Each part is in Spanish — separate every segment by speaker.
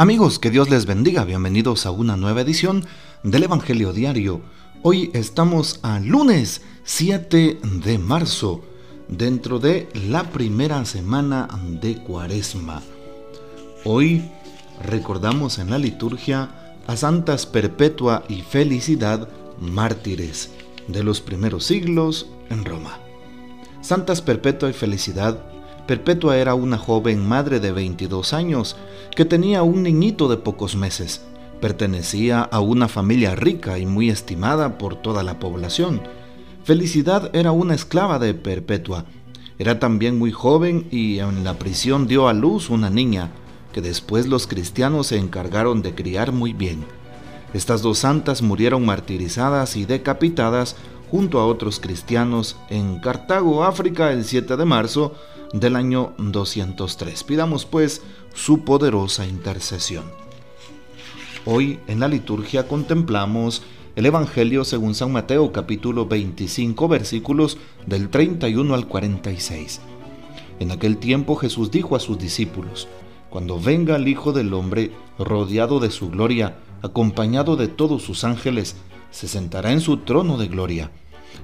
Speaker 1: Amigos, que Dios les bendiga. Bienvenidos a una nueva edición del Evangelio Diario. Hoy estamos a lunes 7 de marzo, dentro de la primera semana de Cuaresma. Hoy recordamos en la liturgia a Santas Perpetua y Felicidad, mártires de los primeros siglos en Roma. Santas Perpetua y Felicidad Perpetua era una joven madre de 22 años que tenía un niñito de pocos meses. Pertenecía a una familia rica y muy estimada por toda la población. Felicidad era una esclava de Perpetua. Era también muy joven y en la prisión dio a luz una niña, que después los cristianos se encargaron de criar muy bien. Estas dos santas murieron martirizadas y decapitadas junto a otros cristianos en Cartago, África, el 7 de marzo del año 203. Pidamos pues su poderosa intercesión. Hoy en la liturgia contemplamos el Evangelio según San Mateo capítulo 25 versículos del 31 al 46. En aquel tiempo Jesús dijo a sus discípulos, Cuando venga el Hijo del Hombre rodeado de su gloria, acompañado de todos sus ángeles, se sentará en su trono de gloria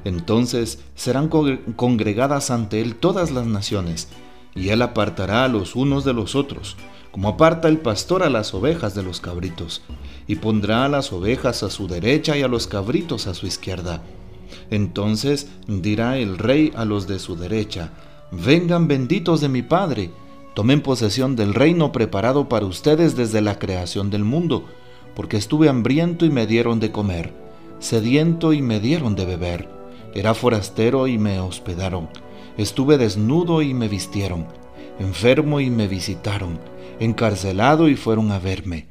Speaker 1: entonces serán congregadas ante él todas las naciones, y él apartará a los unos de los otros, como aparta el pastor a las ovejas de los cabritos, y pondrá a las ovejas a su derecha y a los cabritos a su izquierda. Entonces dirá el rey a los de su derecha, Vengan benditos de mi Padre, tomen posesión del reino preparado para ustedes desde la creación del mundo, porque estuve hambriento y me dieron de comer, sediento y me dieron de beber era forastero y me hospedaron. Estuve desnudo y me vistieron. Enfermo y me visitaron. Encarcelado y fueron a verme.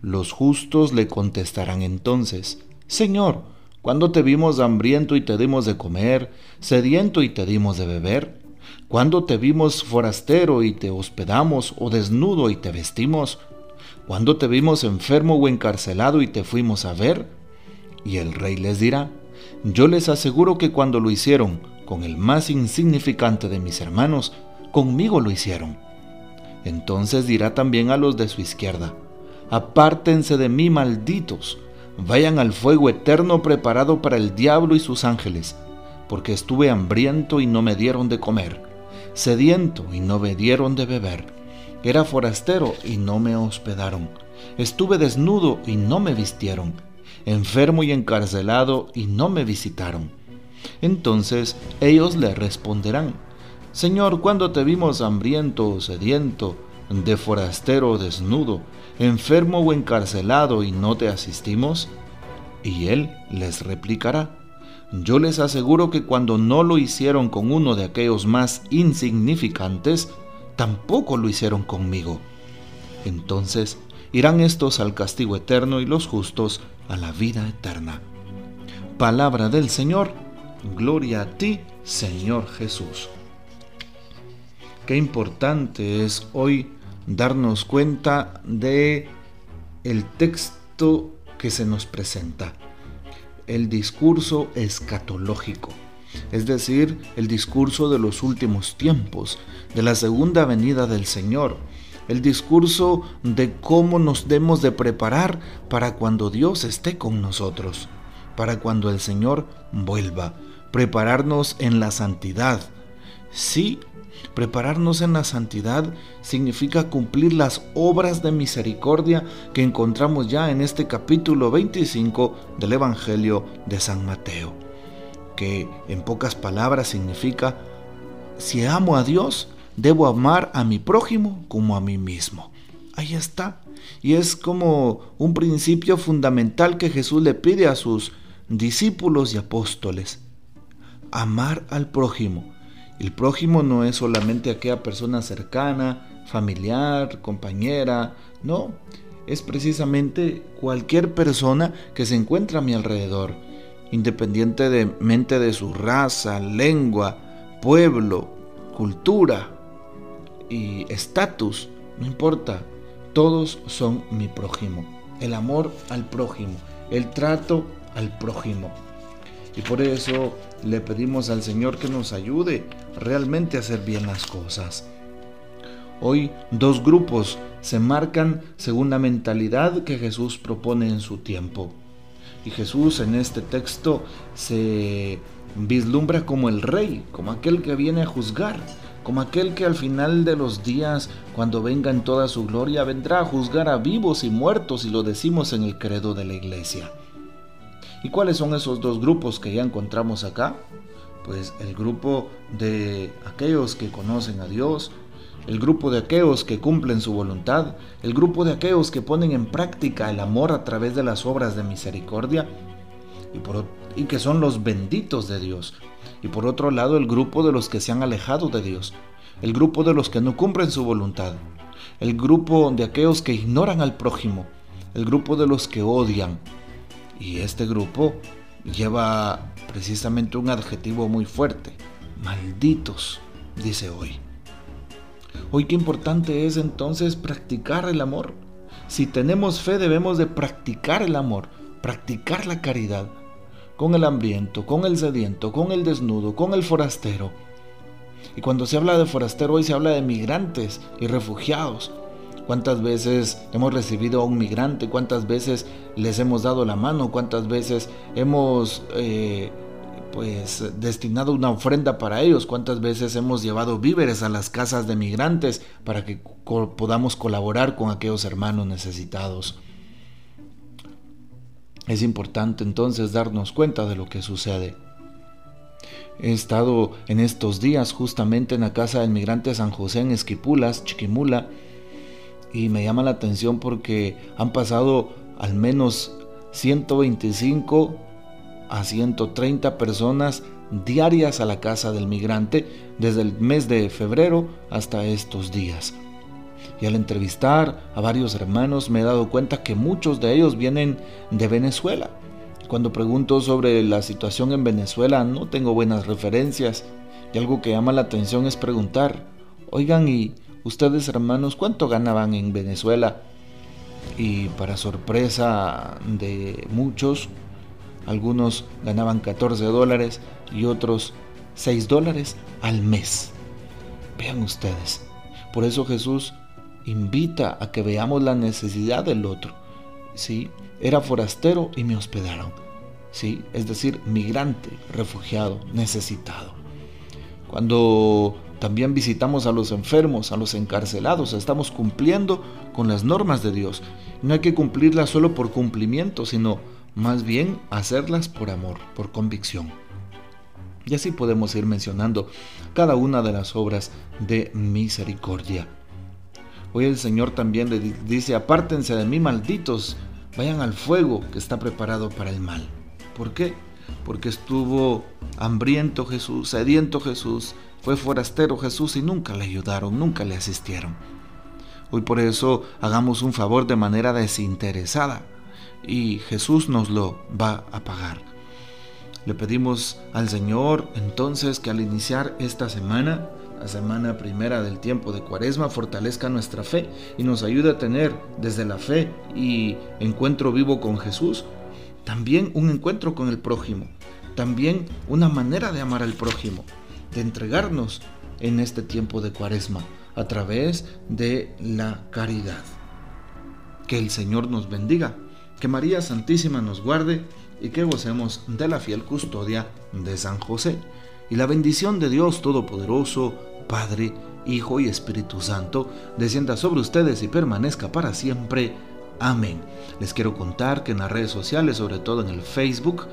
Speaker 1: Los justos le contestarán entonces, Señor, ¿cuándo te vimos hambriento y te dimos de comer, sediento y te dimos de beber? ¿Cuándo te vimos forastero y te hospedamos, o desnudo y te vestimos? ¿Cuándo te vimos enfermo o encarcelado y te fuimos a ver? Y el rey les dirá, yo les aseguro que cuando lo hicieron con el más insignificante de mis hermanos, conmigo lo hicieron. Entonces dirá también a los de su izquierda, apártense de mí malditos, vayan al fuego eterno preparado para el diablo y sus ángeles, porque estuve hambriento y no me dieron de comer, sediento y no me dieron de beber, era forastero y no me hospedaron, estuve desnudo y no me vistieron enfermo y encarcelado, y no me visitaron. Entonces ellos le responderán, Señor, ¿cuándo te vimos hambriento o sediento, de forastero o desnudo, enfermo o encarcelado, y no te asistimos? Y él les replicará, yo les aseguro que cuando no lo hicieron con uno de aquellos más insignificantes, tampoco lo hicieron conmigo. Entonces irán estos al castigo eterno y los justos a la vida eterna. Palabra del Señor, gloria a ti, Señor Jesús. Qué importante es hoy darnos cuenta de el texto que se nos presenta, el discurso escatológico, es decir, el discurso de los últimos tiempos, de la segunda venida del Señor, el discurso de cómo nos debemos de preparar para cuando Dios esté con nosotros, para cuando el Señor vuelva, prepararnos en la santidad. Sí, prepararnos en la santidad significa cumplir las obras de misericordia que encontramos ya en este capítulo 25 del Evangelio de San Mateo, que en pocas palabras significa, si amo a Dios, debo amar a mi prójimo como a mí mismo. Ahí está. Y es como un principio fundamental que Jesús le pide a sus discípulos y apóstoles. Amar al prójimo. El prójimo no es solamente aquella persona cercana, familiar, compañera, no, es precisamente cualquier persona que se encuentra a mi alrededor, independientemente de su raza, lengua, pueblo, cultura, y estatus, no importa, todos son mi prójimo. El amor al prójimo, el trato al prójimo. Y por eso le pedimos al Señor que nos ayude realmente a hacer bien las cosas. Hoy dos grupos se marcan según la mentalidad que Jesús propone en su tiempo. Y Jesús en este texto se vislumbra como el rey, como aquel que viene a juzgar, como aquel que al final de los días, cuando venga en toda su gloria, vendrá a juzgar a vivos y muertos y lo decimos en el credo de la iglesia. ¿Y cuáles son esos dos grupos que ya encontramos acá? Pues el grupo de aquellos que conocen a Dios, el grupo de aquellos que cumplen su voluntad, el grupo de aquellos que ponen en práctica el amor a través de las obras de misericordia y, y que son los benditos de Dios. Y por otro lado el grupo de los que se han alejado de Dios, el grupo de los que no cumplen su voluntad, el grupo de aquellos que ignoran al prójimo, el grupo de los que odian, y este grupo lleva precisamente un adjetivo muy fuerte. Malditos, dice hoy. Hoy qué importante es entonces practicar el amor. Si tenemos fe debemos de practicar el amor, practicar la caridad con el hambriento, con el sediento, con el desnudo, con el forastero. Y cuando se habla de forastero hoy se habla de migrantes y refugiados, cuántas veces hemos recibido a un migrante, cuántas veces les hemos dado la mano, cuántas veces hemos eh, pues destinado una ofrenda para ellos, cuántas veces hemos llevado víveres a las casas de migrantes para que podamos colaborar con aquellos hermanos necesitados. Es importante entonces darnos cuenta de lo que sucede. He estado en estos días justamente en la casa del migrante San José en Esquipulas, Chiquimula, y me llama la atención porque han pasado al menos 125 a 130 personas diarias a la casa del migrante desde el mes de febrero hasta estos días. Y al entrevistar a varios hermanos me he dado cuenta que muchos de ellos vienen de Venezuela. Cuando pregunto sobre la situación en Venezuela no tengo buenas referencias y algo que llama la atención es preguntar, oigan, ¿y Ustedes hermanos, ¿cuánto ganaban en Venezuela? Y para sorpresa de muchos, algunos ganaban 14 dólares y otros 6 dólares al mes. Vean ustedes. Por eso Jesús invita a que veamos la necesidad del otro. Sí, era forastero y me hospedaron. Sí, es decir, migrante, refugiado, necesitado. Cuando también visitamos a los enfermos, a los encarcelados. Estamos cumpliendo con las normas de Dios. No hay que cumplirlas solo por cumplimiento, sino más bien hacerlas por amor, por convicción. Y así podemos ir mencionando cada una de las obras de misericordia. Hoy el Señor también le dice, apártense de mí malditos, vayan al fuego que está preparado para el mal. ¿Por qué? Porque estuvo hambriento Jesús, sediento Jesús, fue forastero Jesús y nunca le ayudaron, nunca le asistieron. Hoy por eso hagamos un favor de manera desinteresada y Jesús nos lo va a pagar. Le pedimos al Señor entonces que al iniciar esta semana, la semana primera del tiempo de Cuaresma, fortalezca nuestra fe y nos ayude a tener desde la fe y encuentro vivo con Jesús, también un encuentro con el prójimo, también una manera de amar al prójimo de entregarnos en este tiempo de cuaresma a través de la caridad. Que el Señor nos bendiga, que María Santísima nos guarde y que gocemos de la fiel custodia de San José. Y la bendición de Dios Todopoderoso, Padre, Hijo y Espíritu Santo, descienda sobre ustedes y permanezca para siempre. Amén. Les quiero contar que en las redes sociales, sobre todo en el Facebook,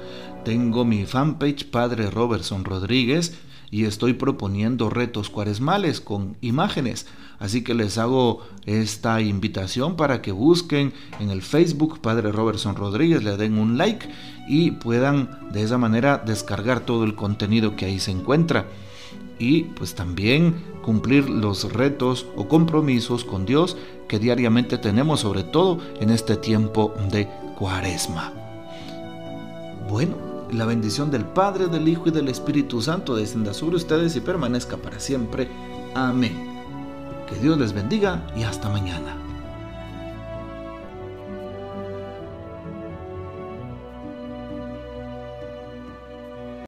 Speaker 1: tengo mi fanpage Padre Robertson Rodríguez y estoy proponiendo retos cuaresmales con imágenes. Así que les hago esta invitación para que busquen en el Facebook Padre Robertson Rodríguez, le den un like y puedan de esa manera descargar todo el contenido que ahí se encuentra. Y pues también cumplir los retos o compromisos con Dios que diariamente tenemos, sobre todo en este tiempo de cuaresma. Bueno, la bendición del Padre, del Hijo y del Espíritu Santo descienda sobre ustedes y permanezca para siempre. Amén. Que Dios les bendiga y hasta mañana.